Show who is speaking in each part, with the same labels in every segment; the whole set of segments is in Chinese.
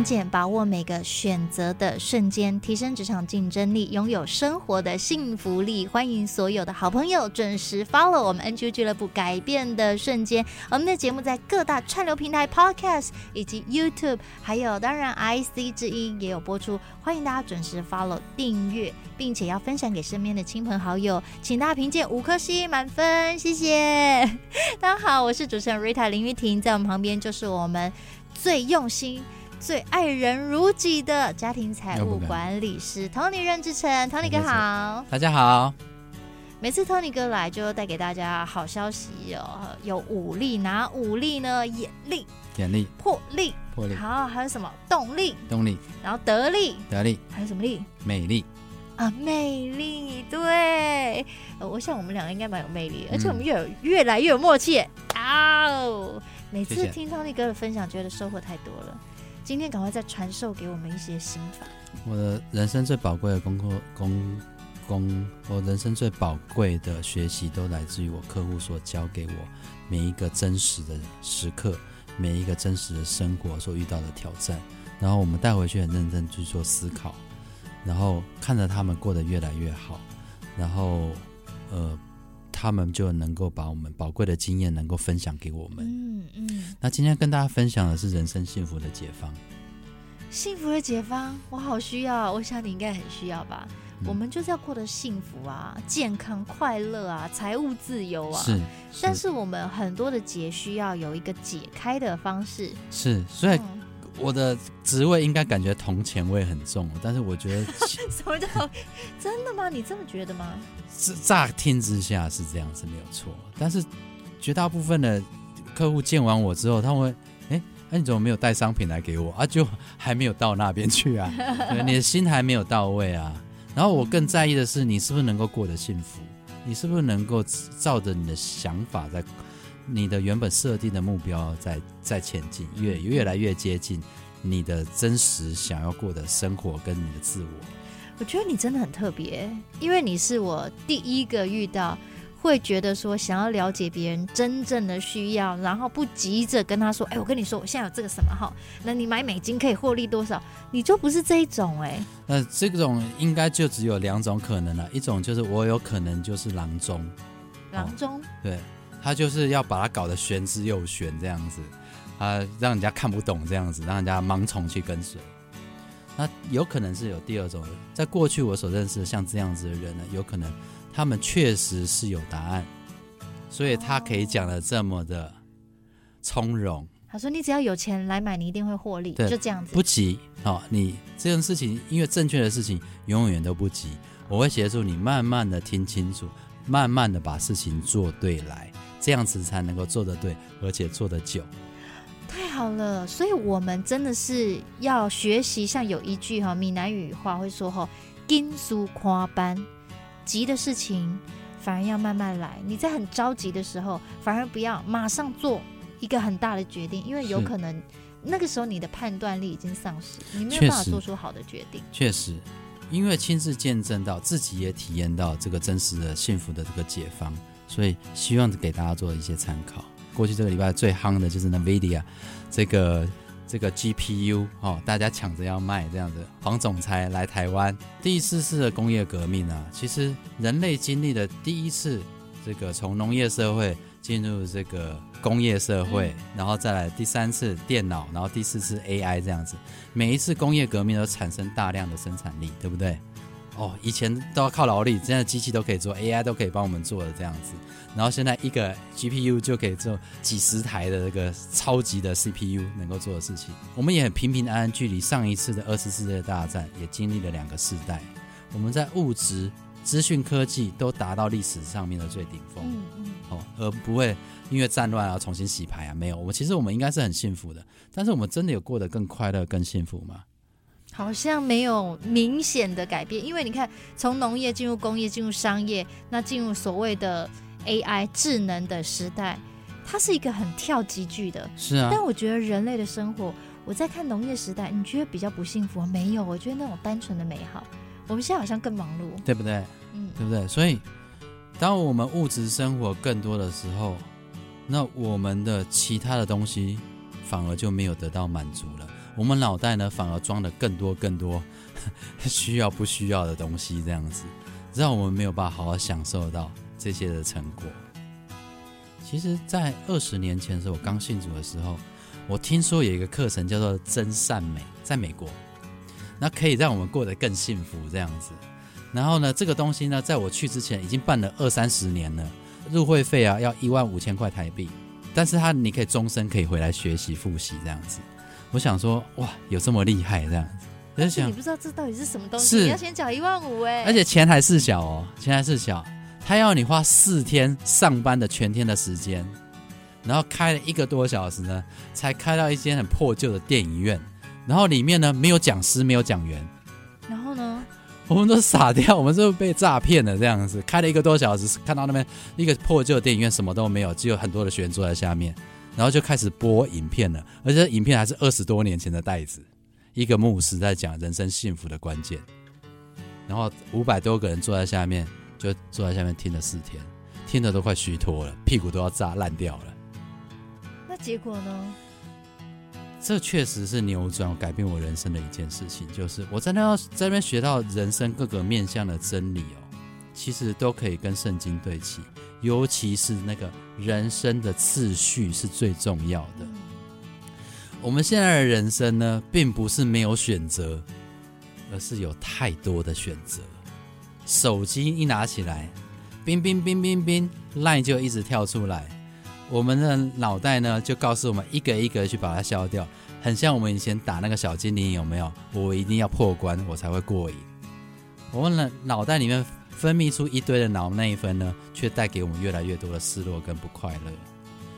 Speaker 1: 关键把握每个选择的瞬间，提升职场竞争力，拥有生活的幸福力。欢迎所有的好朋友准时 follow 我们 NG 俱乐部改变的瞬间。我们的节目在各大串流平台、Podcast 以及 YouTube，还有当然 IC 之音也有播出。欢迎大家准时 follow 订阅，并且要分享给身边的亲朋好友。请大家凭借五颗星满分，谢谢。大家好，我是主持人 Rita 林玉婷，在我们旁边就是我们最用心。最爱人如己的家庭财务管理师 Tony 任志成，Tony 哥好，
Speaker 2: 大家好。
Speaker 1: 每次 Tony 哥来就带给大家好消息哦，有武力，哪武力呢？眼力、
Speaker 2: 眼力、
Speaker 1: 魄力、
Speaker 2: 魄力。
Speaker 1: 好，还有什么？动力、
Speaker 2: 动力。
Speaker 1: 然后得力、
Speaker 2: 得力。
Speaker 1: 还有什么力？
Speaker 2: 美丽
Speaker 1: 啊，魅力。对，我想我们两个应该蛮有魅力，而且我们越有越来越有默契。啊、哦，每次听 Tony 哥的分享，觉得收获太多了。今天赶快再传授给我们一些心法。
Speaker 2: 我的人生最宝贵的功课，功功，我人生最宝贵的学习都来自于我客户所教给我每一个真实的时刻，每一个真实的生活所遇到的挑战。然后我们带回去很认真去做思考，然后看着他们过得越来越好，然后呃。他们就能够把我们宝贵的经验能够分享给我们。嗯嗯。那今天跟大家分享的是人生幸福的解方。
Speaker 1: 幸福的解方，我好需要，我想你应该很需要吧。嗯、我们就是要过得幸福啊，健康快乐啊，财务自由啊。
Speaker 2: 是。是。
Speaker 1: 但是我们很多的结需要有一个解开的方式。
Speaker 2: 是。所以。嗯我的职位应该感觉铜钱味很重，但是我觉得
Speaker 1: 什么叫真的吗？你这么觉得吗？
Speaker 2: 是乍听之下是这样子没有错，但是绝大部分的客户见完我之后，他们会哎，那、欸、你怎么没有带商品来给我啊？就还没有到那边去啊，你的心还没有到位啊。然后我更在意的是，你是不是能够过得幸福？你是不是能够照着你的想法在？你的原本设定的目标在在前进，越越来越接近你的真实想要过的生活跟你的自我。
Speaker 1: 我觉得你真的很特别，因为你是我第一个遇到会觉得说想要了解别人真正的需要，然后不急着跟他说：“哎，我跟你说，我现在有这个什么哈，那你买美金可以获利多少？”你就不是这一种哎。
Speaker 2: 那这种应该就只有两种可能了，一种就是我有可能就是郎中，
Speaker 1: 郎中、哦、
Speaker 2: 对。他就是要把它搞得玄之又玄这样子，啊，让人家看不懂这样子，让人家盲从去跟随。那有可能是有第二种人，在过去我所认识的像这样子的人呢，有可能他们确实是有答案，所以他可以讲的这么的从容。
Speaker 1: 他说：“你只要有钱来买，你一定会获利。”就这样子。
Speaker 2: 不急哦，你这件事情，因为正确的事情永远都不急。我会协助你慢慢的听清楚，慢慢的把事情做对来。这样子才能够做得对，而且做得久。
Speaker 1: 太好了，所以我们真的是要学习。像有一句哈闽南语话会说哈，紧事看办，急的事情反而要慢慢来。你在很着急的时候，反而不要马上做一个很大的决定，因为有可能那个时候你的判断力已经丧失，你没有办法做出好的决定。
Speaker 2: 确实，因为亲自见证到，自己也体验到这个真实的幸福的这个解方。所以希望给大家做一些参考。过去这个礼拜最夯的就是 NVIDIA 这个这个 GPU 哦，大家抢着要卖这样子。黄总裁来台湾，第四次的工业革命啊，其实人类经历的第一次这个从农业社会进入这个工业社会，然后再来第三次电脑，然后第四次 AI 这样子。每一次工业革命都产生大量的生产力，对不对？哦，以前都要靠劳力，现在机器都可以做，AI 都可以帮我们做的这样子。然后现在一个 GPU 就可以做几十台的这个超级的 CPU 能够做的事情。我们也很平平安安，距离上一次的二次世界大战也经历了两个世代。我们在物质、资讯科技都达到历史上面的最顶峰。嗯嗯。哦，而不会因为战乱而重新洗牌啊。没有，我其实我们应该是很幸福的，但是我们真的有过得更快乐、更幸福吗？
Speaker 1: 好像没有明显的改变，因为你看，从农业进入工业，进入商业，那进入所谓的 AI 智能的时代，它是一个很跳级剧的。
Speaker 2: 是啊。
Speaker 1: 但我觉得人类的生活，我在看农业时代，你觉得比较不幸福？没有，我觉得那种单纯的美好。我们现在好像更忙碌，
Speaker 2: 对不对？
Speaker 1: 嗯，
Speaker 2: 对不对？所以，当我们物质生活更多的时候，那我们的其他的东西反而就没有得到满足了。我们脑袋呢，反而装了更多更多 需要不需要的东西，这样子，让我们没有办法好好享受到这些的成果。其实，在二十年前的时候，我刚信主的时候，我听说有一个课程叫做真善美，在美国，那可以让我们过得更幸福这样子。然后呢，这个东西呢，在我去之前已经办了二三十年了，入会费啊要一万五千块台币，但是它你可以终身可以回来学习复习这样子。我想说，哇，有这么厉害这样子？
Speaker 1: 而且你不知道这到底是什么东西，你要先缴一万五哎，
Speaker 2: 而且钱还是小哦，钱还是小，他要你花四天上班的全天的时间，然后开了一个多小时呢，才开到一间很破旧的电影院，然后里面呢没有讲师，没有讲员，
Speaker 1: 然后呢，
Speaker 2: 我们都傻掉，我们是不是被诈骗了这样子？开了一个多小时，看到那边一个破旧的电影院什么都没有，只有很多的学员坐在下面。然后就开始播影片了，而且影片还是二十多年前的袋子。一个牧师在讲人生幸福的关键，然后五百多个人坐在下面，就坐在下面听了四天，听得都快虚脱了，屁股都要炸烂掉了。
Speaker 1: 那结果呢？
Speaker 2: 这确实是扭转改变我人生的一件事情，就是我真的要在那边学到人生各个面向的真理哦，其实都可以跟圣经对齐。尤其是那个人生的次序是最重要的。我们现在的人生呢，并不是没有选择，而是有太多的选择。手机一拿起来，冰冰冰冰冰，LINE 就一直跳出来，我们的脑袋呢就告诉我们一个一个去把它消掉，很像我们以前打那个小精灵，有没有？我一定要破关，我才会过瘾。我们的脑袋里面。分泌出一堆的脑内啡呢，却带给我们越来越多的失落跟不快乐。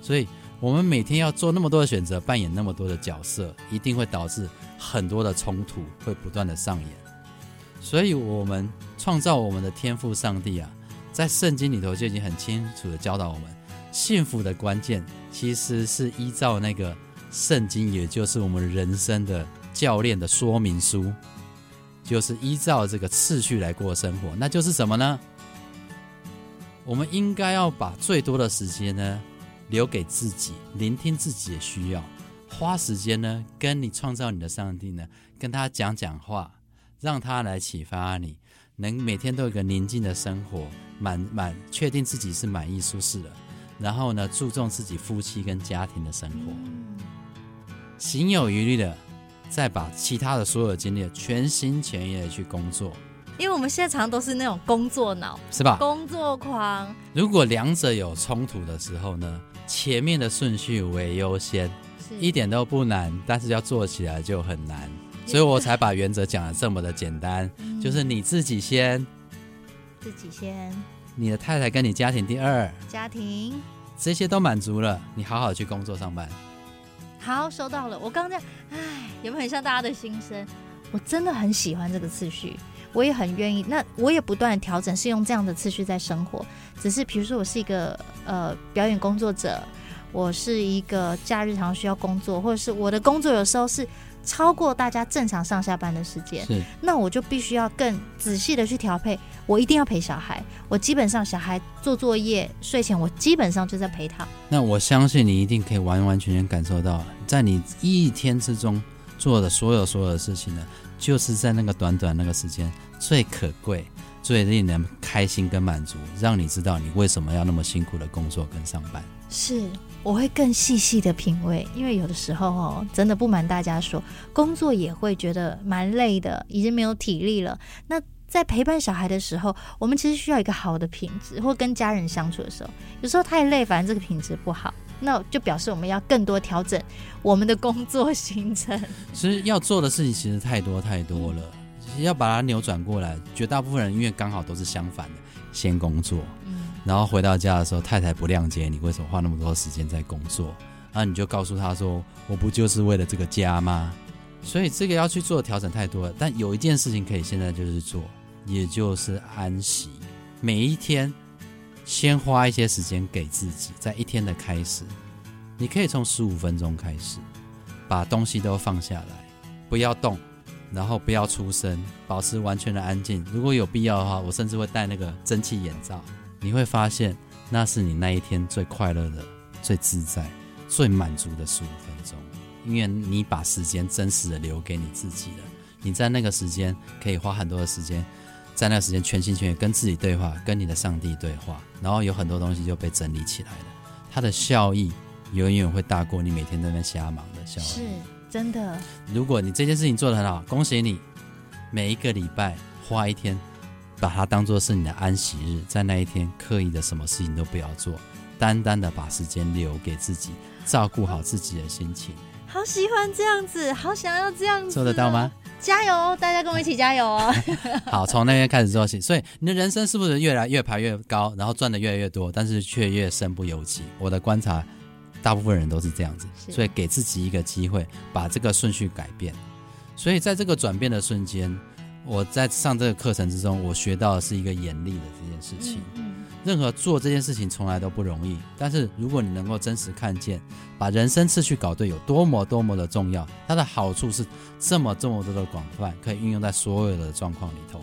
Speaker 2: 所以，我们每天要做那么多的选择，扮演那么多的角色，一定会导致很多的冲突会不断的上演。所以，我们创造我们的天赋上帝啊，在圣经里头就已经很清楚的教导我们，幸福的关键其实是依照那个圣经，也就是我们人生的教练的说明书。就是依照这个次序来过生活，那就是什么呢？我们应该要把最多的时间呢留给自己，聆听自己的需要，花时间呢跟你创造你的上帝呢跟他讲讲话，让他来启发你，能每天都有一个宁静的生活，满满确定自己是满意舒适的，然后呢注重自己夫妻跟家庭的生活，行有余力的。再把其他的所有的精力全心全意的去工作，
Speaker 1: 因为我们现在常常都是那种工作脑，
Speaker 2: 是吧？
Speaker 1: 工作狂。
Speaker 2: 如果两者有冲突的时候呢，前面的顺序为优先，一点都不难，但是要做起来就很难，所以我才把原则讲的这么的简单，就是你自己先，
Speaker 1: 自己先，
Speaker 2: 你的太太跟你家庭第二，
Speaker 1: 家庭，
Speaker 2: 这些都满足了，你好好去工作上班。
Speaker 1: 好，收到了。我刚刚这样，唉，有没有很像大家的心声？我真的很喜欢这个次序，我也很愿意。那我也不断调整，是用这样的次序在生活。只是比如说，我是一个呃表演工作者，我是一个假日常需要工作，或者是我的工作有时候是。超过大家正常上下班的时间，是那我就必须要更仔细的去调配。我一定要陪小孩，我基本上小孩做作业、睡前，我基本上就在陪他。
Speaker 2: 那我相信你一定可以完完全全感受到，在你一天之中做的所有所有的事情呢，就是在那个短短那个时间最可贵、最令人开心跟满足，让你知道你为什么要那么辛苦的工作跟上班。
Speaker 1: 是。我会更细细的品味，因为有的时候哦，真的不瞒大家说，工作也会觉得蛮累的，已经没有体力了。那在陪伴小孩的时候，我们其实需要一个好的品质，或跟家人相处的时候，有时候太累，反正这个品质不好，那就表示我们要更多调整我们的工作行程。
Speaker 2: 其实要做的事情其实太多太多了，要把它扭转过来，绝大部分人因为刚好都是相反的，先工作。然后回到家的时候，太太不谅解你为什么花那么多时间在工作，那你就告诉他说：“我不就是为了这个家吗？”所以这个要去做的调整太多了。但有一件事情可以现在就是做，也就是安息。每一天，先花一些时间给自己，在一天的开始，你可以从十五分钟开始，把东西都放下来，不要动，然后不要出声，保持完全的安静。如果有必要的话，我甚至会戴那个蒸汽眼罩。你会发现，那是你那一天最快乐的、最自在、最满足的十五分钟，因为你把时间真实的留给你自己了。你在那个时间可以花很多的时间，在那个时间全心全意跟自己对话，跟你的上帝对话，然后有很多东西就被整理起来了。它的效益永远会大过你每天在那边瞎忙的效益。
Speaker 1: 是真的。如
Speaker 2: 果你这件事情做得很好，恭喜你，每一个礼拜花一天。把它当做是你的安息日，在那一天刻意的什么事情都不要做，单单的把时间留给自己，照顾好自己的心情。
Speaker 1: 好喜欢这样子，好想要这样子，
Speaker 2: 做得到吗？
Speaker 1: 加油，大家跟我一起加油哦！
Speaker 2: 好，从那边开始做起。所以你的人生是不是越来越爬越高，然后赚的越来越多，但是却越身不由己？我的观察，大部分人都是这样子。所以给自己一个机会，把这个顺序改变。所以在这个转变的瞬间。我在上这个课程之中，我学到的是一个严厉的这件事情。任何做这件事情从来都不容易，但是如果你能够真实看见，把人生次序搞对有多么多么的重要，它的好处是这么这么多的广泛，可以运用在所有的状况里头。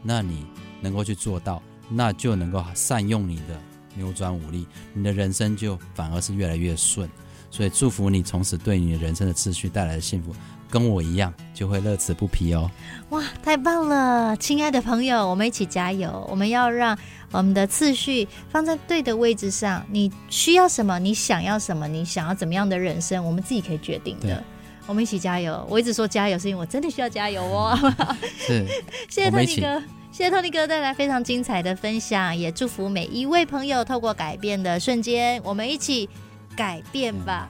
Speaker 2: 那你能够去做到，那就能够善用你的扭转武力，你的人生就反而是越来越顺。所以祝福你从此对你的人生的次序带来的幸福。跟我一样，就会乐此不疲哦！
Speaker 1: 哇，太棒了，亲爱的朋友，我们一起加油！我们要让我们的次序放在对的位置上。你需要什么？你想要什么？你想要怎么样的人生？我们自己可以决定的。我们一起加油！我一直说加油，是因为我真的需要加油哦！
Speaker 2: 是，
Speaker 1: 谢谢托尼哥，谢谢托尼哥带来非常精彩的分享，也祝福每一位朋友透过改变的瞬间，我们一起改变吧！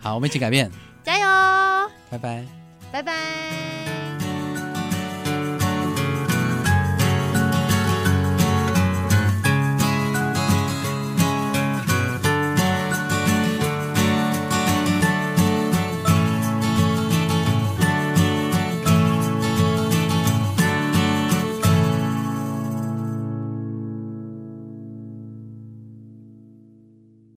Speaker 2: 好，我们一起改变。
Speaker 1: 加油！
Speaker 2: 拜拜，
Speaker 1: 拜拜。